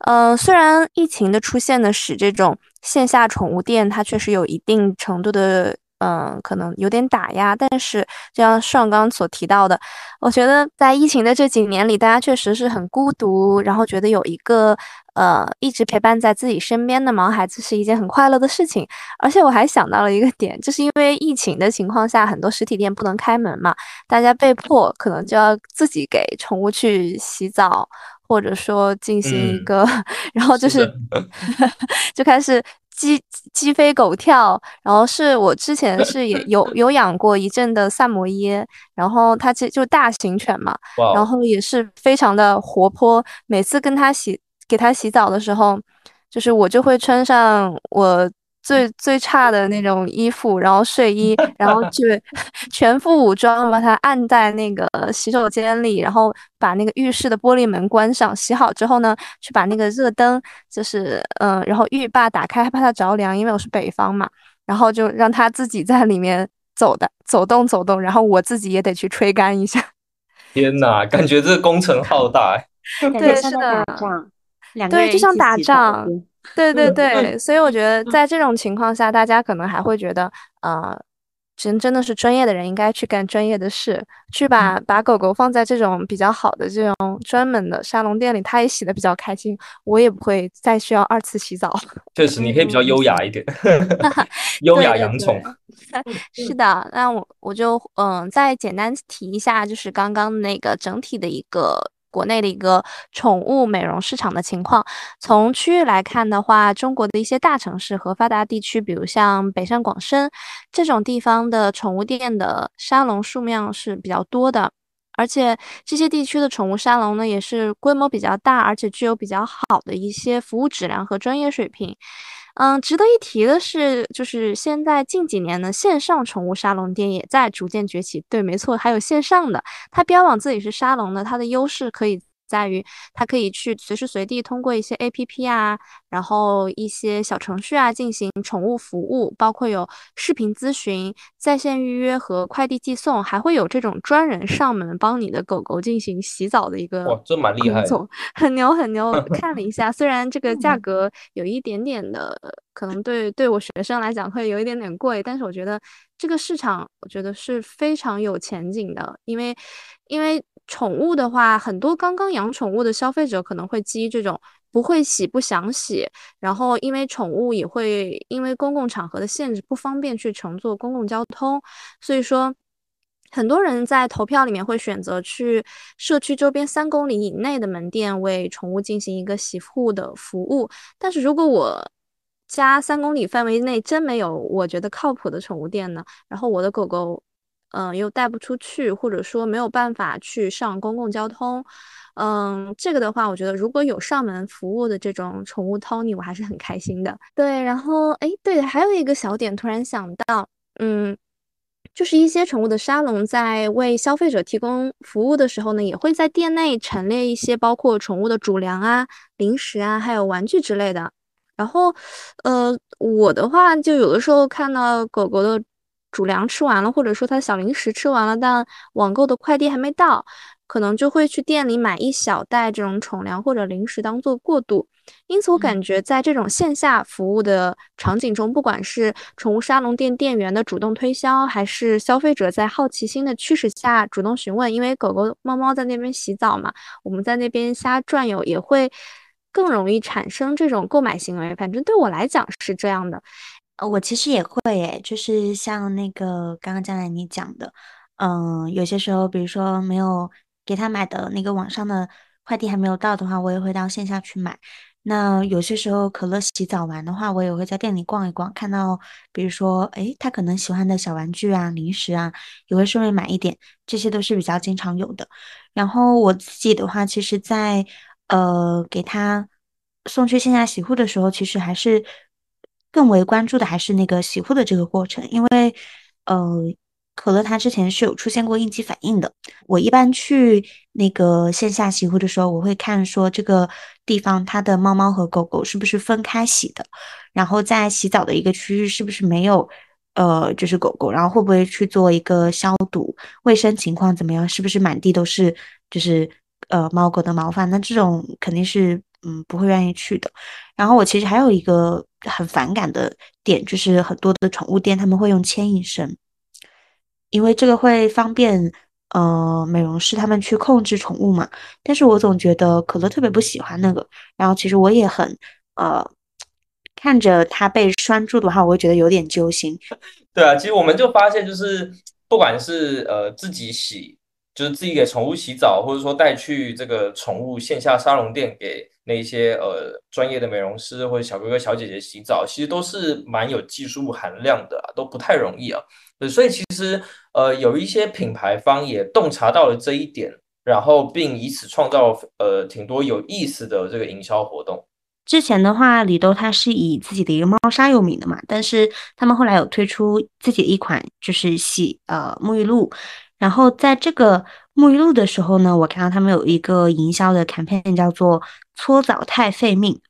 呃，虽然疫情的出现呢，使这种线下宠物店它确实有一定程度的。嗯，可能有点打压，但是就像上刚所提到的，我觉得在疫情的这几年里，大家确实是很孤独，然后觉得有一个呃一直陪伴在自己身边的毛孩子是一件很快乐的事情。而且我还想到了一个点，就是因为疫情的情况下，很多实体店不能开门嘛，大家被迫可能就要自己给宠物去洗澡，或者说进行一个，[laughs] 然后就是 [laughs] 就开始。鸡鸡飞狗跳，然后是我之前 [laughs] 是也有有养过一阵的萨摩耶，然后它其实就大型犬嘛，然后也是非常的活泼。每次跟它洗给它洗澡的时候，就是我就会穿上我。最最差的那种衣服，然后睡衣，然后去 [laughs] 全副武装把它按在那个洗手间里，然后把那个浴室的玻璃门关上。洗好之后呢，去把那个热灯，就是嗯，然后浴霸打开，害怕它着凉，因为我是北方嘛，然后就让它自己在里面走的走动走动，然后我自己也得去吹干一下。[laughs] 天哪，感觉这工程浩大。对，是的，对，就像打仗。[laughs] 对对对，所以我觉得在这种情况下，大家可能还会觉得，呃，真真的是专业的人应该去干专业的事，去把把狗狗放在这种比较好的这种专门的沙龙店里，它也洗的比较开心，我也不会再需要二次洗澡。[laughs] 确实，你可以比较优雅一点，[laughs] 优雅养宠。是的，那我我就嗯，再简单提一下，就是刚刚那个整体的一个。国内的一个宠物美容市场的情况，从区域来看的话，中国的一些大城市和发达地区，比如像北上广深这种地方的宠物店的沙龙数量是比较多的，而且这些地区的宠物沙龙呢，也是规模比较大，而且具有比较好的一些服务质量和专业水平。嗯，值得一提的是，就是现在近几年呢，线上宠物沙龙店也在逐渐崛起。对，没错，还有线上的，它标榜自己是沙龙的，它的优势可以。在于它可以去随时随地通过一些 A P P 啊，然后一些小程序啊进行宠物服务，包括有视频咨询、在线预约和快递寄送，还会有这种专人上门帮你的狗狗进行洗澡的一个哇，这蛮厉害，[laughs] 很牛很牛。看了一下，虽然这个价格有一点点的，可能对对我学生来讲会有一点点贵，但是我觉得这个市场我觉得是非常有前景的，因为因为。宠物的话，很多刚刚养宠物的消费者可能会基于这种不会洗、不想洗，然后因为宠物也会因为公共场合的限制不方便去乘坐公共交通，所以说很多人在投票里面会选择去社区周边三公里以内的门店为宠物进行一个洗护的服务。但是如果我家三公里范围内真没有我觉得靠谱的宠物店呢，然后我的狗狗。嗯，又带不出去，或者说没有办法去上公共交通，嗯，这个的话，我觉得如果有上门服务的这种宠物 Tony，我还是很开心的。对，然后哎，对，还有一个小点，突然想到，嗯，就是一些宠物的沙龙在为消费者提供服务的时候呢，也会在店内陈列一些包括宠物的主粮啊、零食啊，还有玩具之类的。然后，呃，我的话就有的时候看到狗狗的。主粮吃完了，或者说它小零食吃完了，但网购的快递还没到，可能就会去店里买一小袋这种宠粮或者零食当做过渡。因此，我感觉在这种线下服务的场景中，不管是宠物沙龙店店员的主动推销，还是消费者在好奇心的驱使下主动询问，因为狗狗、猫猫在那边洗澡嘛，我们在那边瞎转悠，也会更容易产生这种购买行为。反正对我来讲是这样的。我其实也会诶，就是像那个刚刚将来你讲的，嗯，有些时候，比如说没有给他买的那个网上的快递还没有到的话，我也会到线下去买。那有些时候可乐洗澡完的话，我也会在店里逛一逛，看到比如说，诶，他可能喜欢的小玩具啊、零食啊，也会顺便买一点，这些都是比较经常有的。然后我自己的话，其实，在呃给他送去线下洗护的时候，其实还是。更为关注的还是那个洗护的这个过程，因为，呃，可乐它之前是有出现过应激反应的。我一般去那个线下洗护的时候，我会看说这个地方它的猫猫和狗狗是不是分开洗的，然后在洗澡的一个区域是不是没有，呃，就是狗狗，然后会不会去做一个消毒，卫生情况怎么样，是不是满地都是就是呃猫狗的毛发，那这种肯定是。嗯，不会愿意去的。然后我其实还有一个很反感的点，就是很多的宠物店他们会用牵引绳，因为这个会方便呃美容师他们去控制宠物嘛。但是我总觉得可乐特别不喜欢那个。然后其实我也很呃看着它被拴住的话，我会觉得有点揪心。[laughs] 对啊，其实我们就发现，就是不管是呃自己洗，就是自己给宠物洗澡，或者说带去这个宠物线下沙龙店给。那些呃专业的美容师或者小哥哥小姐姐洗澡，其实都是蛮有技术含量的，都不太容易啊。所以其实呃有一些品牌方也洞察到了这一点，然后并以此创造呃挺多有意思的这个营销活动。之前的话，李兜它是以自己的一个猫砂有名的嘛，但是他们后来有推出自己一款就是洗呃沐浴露，然后在这个。沐浴露的时候呢，我看到他们有一个营销的 campaign 叫做“搓澡太费命”。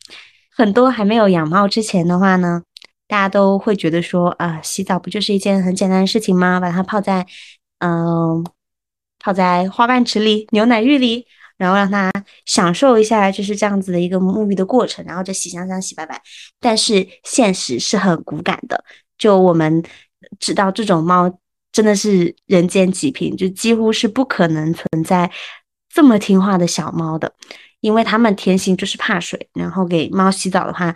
很多还没有养猫之前的话呢，大家都会觉得说啊，洗澡不就是一件很简单的事情吗？把它泡在嗯，泡在花瓣池里、牛奶浴里，然后让它享受一下就是这样子的一个沐浴的过程，然后就洗香香、洗白白。但是现实是很骨感的，就我们知道这种猫。真的是人间极品，就几乎是不可能存在这么听话的小猫的，因为它们天性就是怕水。然后给猫洗澡的话，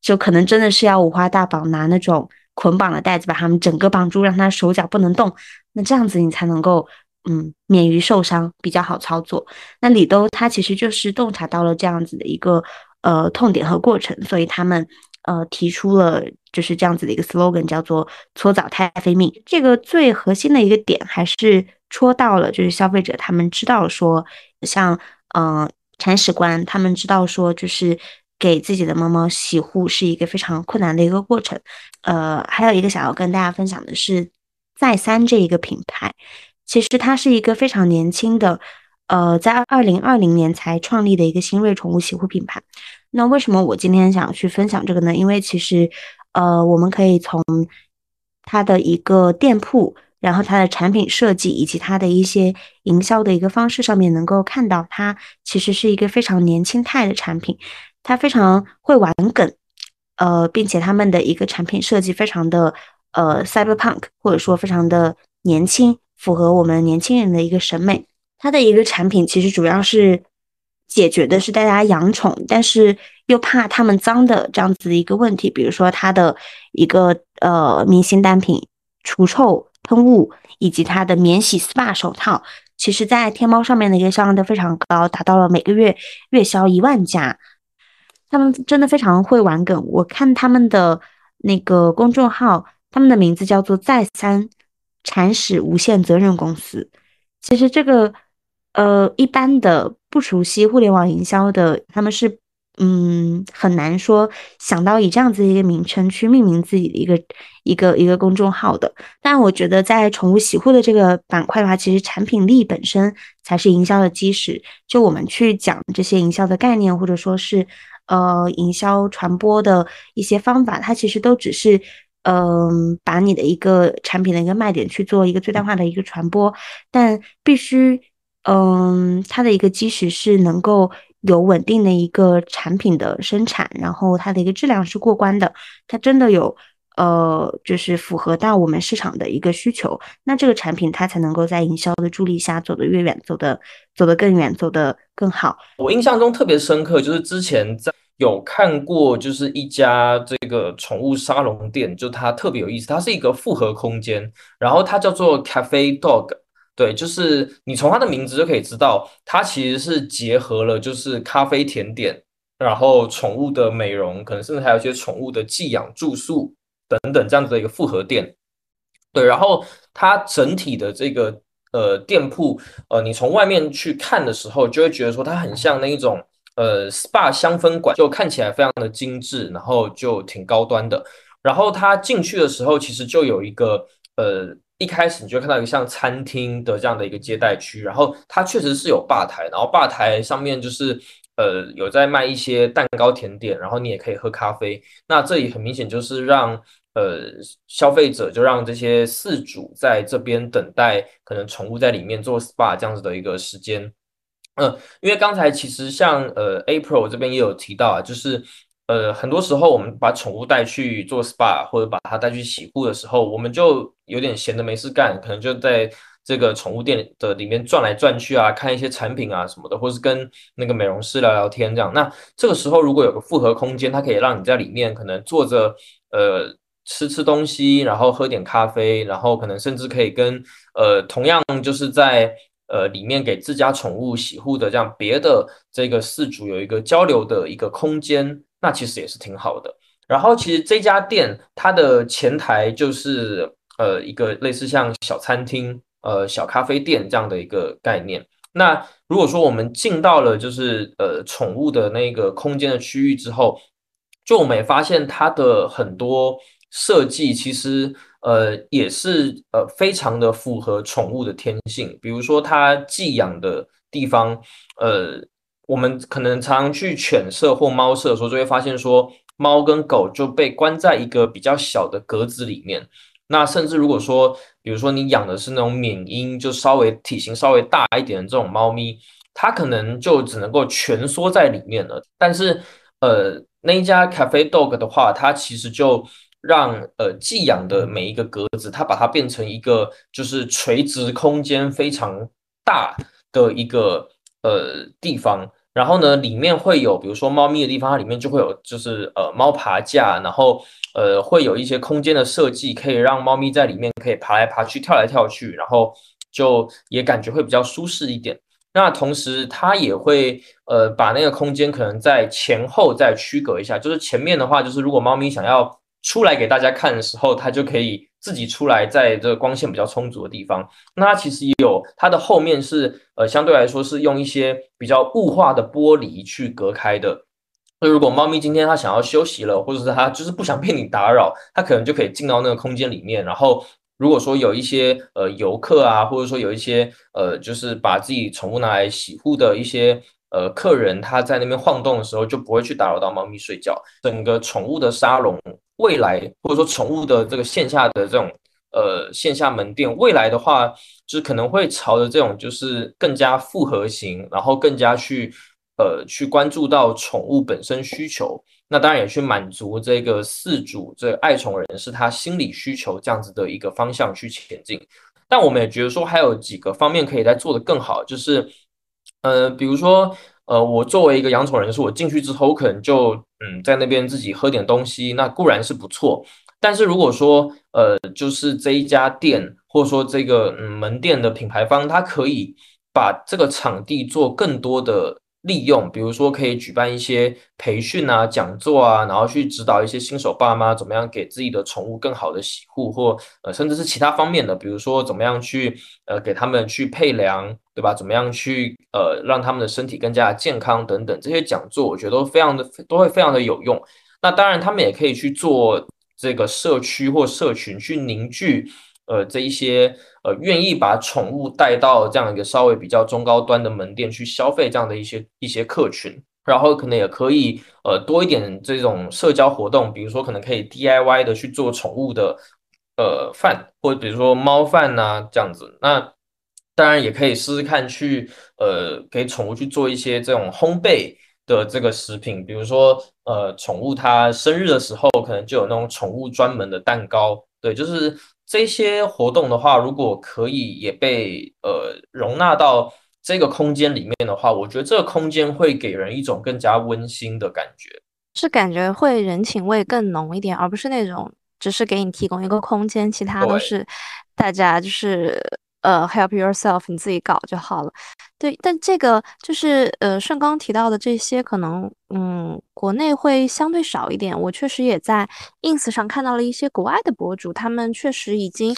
就可能真的是要五花大绑，拿那种捆绑的袋子把它们整个绑住，让它手脚不能动。那这样子你才能够嗯免于受伤，比较好操作。那李兜它其实就是洞察到了这样子的一个呃痛点和过程，所以他们呃提出了。就是这样子的一个 slogan，叫做“搓澡太费命”。这个最核心的一个点还是戳到了，就是消费者他们知道说，像嗯铲屎官，他们知道说，就是给自己的猫猫洗护是一个非常困难的一个过程。呃，还有一个想要跟大家分享的是，再三这一个品牌，其实它是一个非常年轻的，呃，在二零二零年才创立的一个新锐宠物洗护品牌。那为什么我今天想去分享这个呢？因为其实。呃，我们可以从它的一个店铺，然后它的产品设计以及它的一些营销的一个方式上面，能够看到它其实是一个非常年轻态的产品，它非常会玩梗，呃，并且他们的一个产品设计非常的呃 cyberpunk，或者说非常的年轻，符合我们年轻人的一个审美。它的一个产品其实主要是。解决的是大家养宠，但是又怕它们脏的这样子的一个问题。比如说它的一个呃明星单品除臭喷雾，以及它的免洗 SPA 手套，其实在天猫上面的一个销量都非常高，达到了每个月月销一万加。他们真的非常会玩梗。我看他们的那个公众号，他们的名字叫做再三铲屎无限责任公司。其实这个，呃，一般的不熟悉互联网营销的，他们是。嗯，很难说想到以这样子一个名称去命名自己的一个一个一个公众号的。但我觉得在宠物洗护的这个板块的话，其实产品力本身才是营销的基石。就我们去讲这些营销的概念，或者说是呃营销传播的一些方法，它其实都只是嗯把你的一个产品的一个卖点去做一个最大化的一个传播。但必须嗯它的一个基石是能够。有稳定的一个产品的生产，然后它的一个质量是过关的，它真的有呃，就是符合到我们市场的一个需求，那这个产品它才能够在营销的助力下走得越远，走得走得更远，走得更好。我印象中特别深刻，就是之前在有看过，就是一家这个宠物沙龙店，就它特别有意思，它是一个复合空间，然后它叫做 Cafe Dog。对，就是你从它的名字就可以知道，它其实是结合了就是咖啡甜点，然后宠物的美容，可能甚至还有一些宠物的寄养、住宿等等这样子的一个复合店。对，然后它整体的这个呃店铺，呃，你从外面去看的时候，就会觉得说它很像那一种呃 SPA 香氛馆，就看起来非常的精致，然后就挺高端的。然后它进去的时候，其实就有一个呃。一开始你就看到一个像餐厅的这样的一个接待区，然后它确实是有吧台，然后吧台上面就是呃有在卖一些蛋糕甜点，然后你也可以喝咖啡。那这里很明显就是让呃消费者就让这些饲主在这边等待，可能宠物在里面做 SPA 这样子的一个时间。嗯，因为刚才其实像呃 April 这边也有提到啊，就是。呃，很多时候我们把宠物带去做 SPA 或者把它带去洗护的时候，我们就有点闲的没事干，可能就在这个宠物店的里面转来转去啊，看一些产品啊什么的，或是跟那个美容师聊聊天这样。那这个时候如果有个复合空间，它可以让你在里面可能坐着，呃，吃吃东西，然后喝点咖啡，然后可能甚至可以跟呃同样就是在呃里面给自家宠物洗护的这样别的这个饲主有一个交流的一个空间。那其实也是挺好的。然后其实这家店它的前台就是呃一个类似像小餐厅、呃小咖啡店这样的一个概念。那如果说我们进到了就是呃宠物的那个空间的区域之后，就我们也发现它的很多设计其实呃也是呃非常的符合宠物的天性。比如说它寄养的地方，呃。我们可能常去犬舍或猫舍的时候，就会发现说，猫跟狗就被关在一个比较小的格子里面。那甚至如果说，比如说你养的是那种缅因，就稍微体型稍微大一点的这种猫咪，它可能就只能够蜷缩在里面了。但是，呃，那一家 Cafe Dog 的话，它其实就让呃寄养的每一个格子，它把它变成一个就是垂直空间非常大的一个呃地方。然后呢，里面会有，比如说猫咪的地方，它里面就会有，就是呃猫爬架，然后呃会有一些空间的设计，可以让猫咪在里面可以爬来爬去、跳来跳去，然后就也感觉会比较舒适一点。那同时它也会呃把那个空间可能在前后再区隔一下，就是前面的话，就是如果猫咪想要出来给大家看的时候，它就可以。自己出来，在这个光线比较充足的地方，那它其实也有它的后面是呃相对来说是用一些比较雾化的玻璃去隔开的。那如果猫咪今天它想要休息了，或者是它就是不想被你打扰，[laughs] 它可能就可以进到那个空间里面。然后如果说有一些呃游客啊，或者说有一些呃就是把自己宠物拿来洗护的一些呃客人，他在那边晃动的时候，就不会去打扰到猫咪睡觉。整个宠物的沙龙。未来或者说宠物的这个线下的这种呃线下门店，未来的话就是可能会朝着这种就是更加复合型，然后更加去呃去关注到宠物本身需求，那当然也去满足这个饲主这个爱宠人士他心理需求这样子的一个方向去前进。但我们也觉得说还有几个方面可以再做得更好，就是呃比如说。呃，我作为一个养宠人士，我进去之后，可能就嗯，在那边自己喝点东西，那固然是不错。但是如果说呃，就是这一家店或者说这个嗯门店的品牌方，它可以把这个场地做更多的利用，比如说可以举办一些培训啊、讲座啊，然后去指导一些新手爸妈怎么样给自己的宠物更好的洗护，或呃甚至是其他方面的，比如说怎么样去呃给他们去配粮，对吧？怎么样去呃让他们的身体更加健康等等，这些讲座我觉得都非常的都会非常的有用。那当然，他们也可以去做这个社区或社群去凝聚。呃，这一些呃，愿意把宠物带到这样一个稍微比较中高端的门店去消费这样的一些一些客群，然后可能也可以呃多一点这种社交活动，比如说可能可以 DIY 的去做宠物的呃饭，或者比如说猫饭呐这样子。那当然也可以试试看去呃给宠物去做一些这种烘焙的这个食品，比如说呃宠物它生日的时候，可能就有那种宠物专门的蛋糕，对，就是。这些活动的话，如果可以也被呃容纳到这个空间里面的话，我觉得这个空间会给人一种更加温馨的感觉，是感觉会人情味更浓一点，而不是那种只是给你提供一个空间，其他都是大家就是呃 help yourself，你自己搞就好了。对，但这个就是呃，顺刚提到的这些，可能嗯，国内会相对少一点。我确实也在 ins 上看到了一些国外的博主，他们确实已经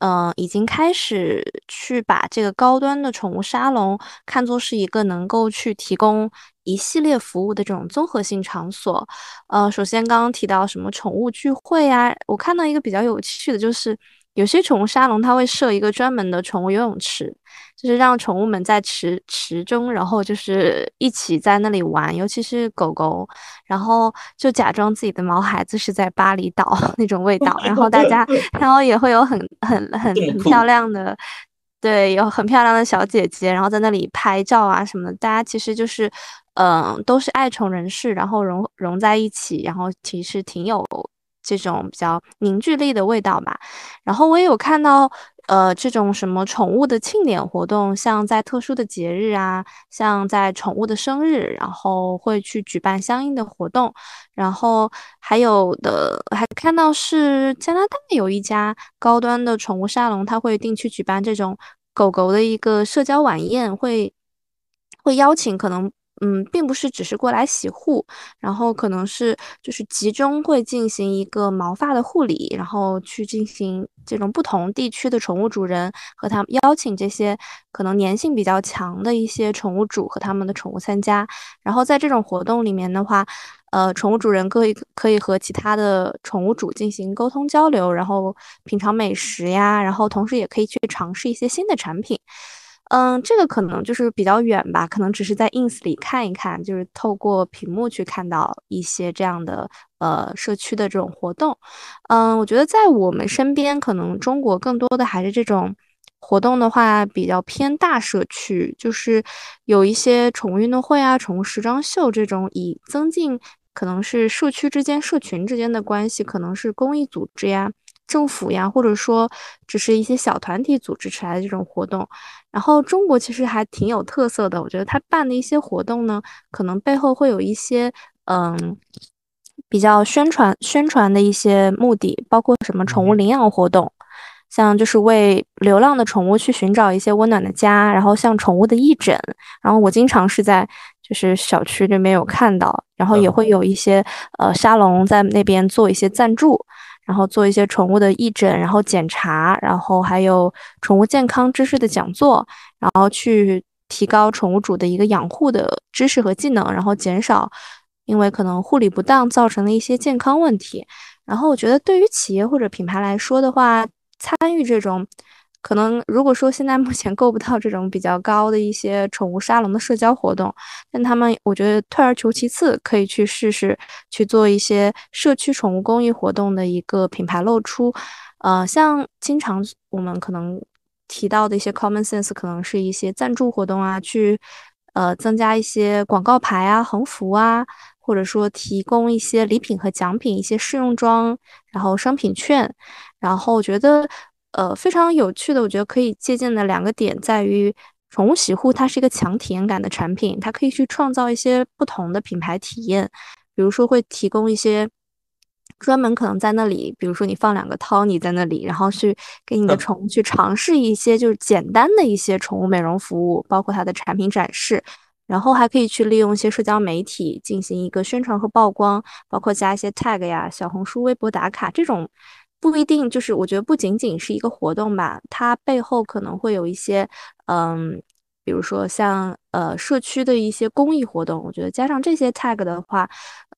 嗯，已经开始去把这个高端的宠物沙龙看作是一个能够去提供一系列服务的这种综合性场所。呃，首先刚刚提到什么宠物聚会啊，我看到一个比较有趣的就是。有些宠物沙龙，它会设一个专门的宠物游泳池，就是让宠物们在池池中，然后就是一起在那里玩，尤其是狗狗，然后就假装自己的毛孩子是在巴厘岛 [laughs] 那种味道，然后大家，[laughs] 然后也会有很很很很漂亮的，对，有很漂亮的小姐姐，然后在那里拍照啊什么的，大家其实就是，嗯，都是爱宠人士，然后融融在一起，然后其实挺有。这种比较凝聚力的味道吧，然后我也有看到，呃，这种什么宠物的庆典活动，像在特殊的节日啊，像在宠物的生日，然后会去举办相应的活动，然后还有的还看到是加拿大有一家高端的宠物沙龙，它会定期举办这种狗狗的一个社交晚宴，会会邀请可能。嗯，并不是只是过来洗护，然后可能是就是集中会进行一个毛发的护理，然后去进行这种不同地区的宠物主人和他们邀请这些可能粘性比较强的一些宠物主和他们的宠物参加，然后在这种活动里面的话，呃，宠物主人可以可以和其他的宠物主进行沟通交流，然后品尝美食呀，然后同时也可以去尝试一些新的产品。嗯，这个可能就是比较远吧，可能只是在 ins 里看一看，就是透过屏幕去看到一些这样的呃社区的这种活动。嗯，我觉得在我们身边，可能中国更多的还是这种活动的话，比较偏大社区，就是有一些宠物运动会啊、宠物时装秀这种，以增进可能是社区之间、社群之间的关系，可能是公益组织呀。政府呀，或者说只是一些小团体组织起来的这种活动，然后中国其实还挺有特色的。我觉得他办的一些活动呢，可能背后会有一些嗯比较宣传宣传的一些目的，包括什么宠物领养活动，像就是为流浪的宠物去寻找一些温暖的家，然后像宠物的义诊，然后我经常是在就是小区这边有看到，然后也会有一些呃沙龙在那边做一些赞助。然后做一些宠物的义诊，然后检查，然后还有宠物健康知识的讲座，然后去提高宠物主的一个养护的知识和技能，然后减少因为可能护理不当造成的一些健康问题。然后我觉得对于企业或者品牌来说的话，参与这种。可能如果说现在目前够不到这种比较高的一些宠物沙龙的社交活动，但他们我觉得退而求其次，可以去试试去做一些社区宠物公益活动的一个品牌露出。呃，像经常我们可能提到的一些 common sense，可能是一些赞助活动啊，去呃增加一些广告牌啊、横幅啊，或者说提供一些礼品和奖品、一些试用装，然后商品券，然后我觉得。呃，非常有趣的，我觉得可以借鉴的两个点在于，宠物洗护它是一个强体验感的产品，它可以去创造一些不同的品牌体验，比如说会提供一些专门可能在那里，比如说你放两个 Tony 在那里，然后去给你的宠物去尝试一些就是简单的一些宠物美容服务，包括它的产品展示。然后还可以去利用一些社交媒体进行一个宣传和曝光，包括加一些 tag 呀、小红书、微博打卡这种，不一定就是我觉得不仅仅是一个活动吧，它背后可能会有一些嗯。比如说像呃社区的一些公益活动，我觉得加上这些 tag 的话，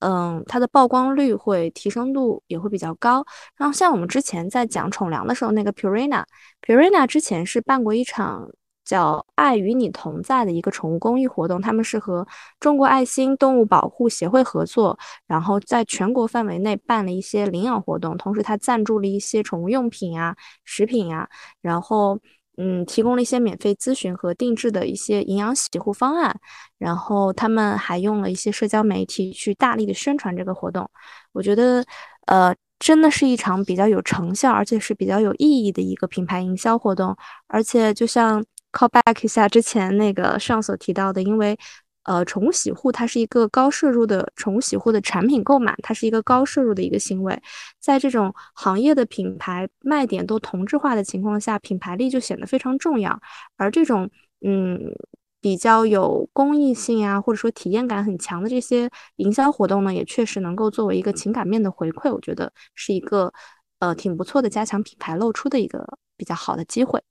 嗯，它的曝光率会提升度也会比较高。然后像我们之前在讲宠粮的时候，那个 Purina，Purina 之前是办过一场叫“爱与你同在”的一个宠物公益活动，他们是和中国爱心动物保护协会合作，然后在全国范围内办了一些领养活动，同时他赞助了一些宠物用品啊、食品啊，然后。嗯，提供了一些免费咨询和定制的一些营养洗护方案，然后他们还用了一些社交媒体去大力的宣传这个活动。我觉得，呃，真的是一场比较有成效，而且是比较有意义的一个品牌营销活动。而且，就像 call back 一下之前那个上所提到的，因为。呃，宠物洗护它是一个高摄入的宠物洗护的产品购买，它是一个高摄入的一个行为，在这种行业的品牌卖点都同质化的情况下，品牌力就显得非常重要。而这种嗯比较有公益性啊，或者说体验感很强的这些营销活动呢，也确实能够作为一个情感面的回馈，我觉得是一个呃挺不错的加强品牌露出的一个比较好的机会。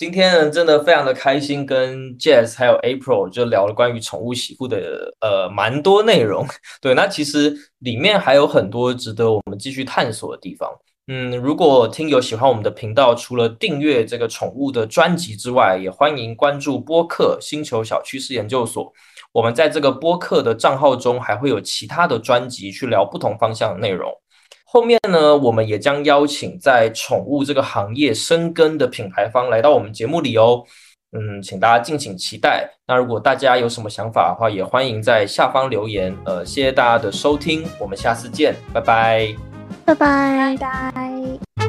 今天呢，真的非常的开心，跟 Jazz 还有 April 就聊了关于宠物洗护的呃蛮多内容。[laughs] 对，那其实里面还有很多值得我们继续探索的地方。嗯，如果听友喜欢我们的频道，除了订阅这个宠物的专辑之外，也欢迎关注播客星球小趋势研究所。我们在这个播客的账号中，还会有其他的专辑去聊不同方向的内容。后面呢，我们也将邀请在宠物这个行业深耕的品牌方来到我们节目里哦。嗯，请大家敬请期待。那如果大家有什么想法的话，也欢迎在下方留言。呃，谢谢大家的收听，我们下次见，拜拜，拜拜，拜拜。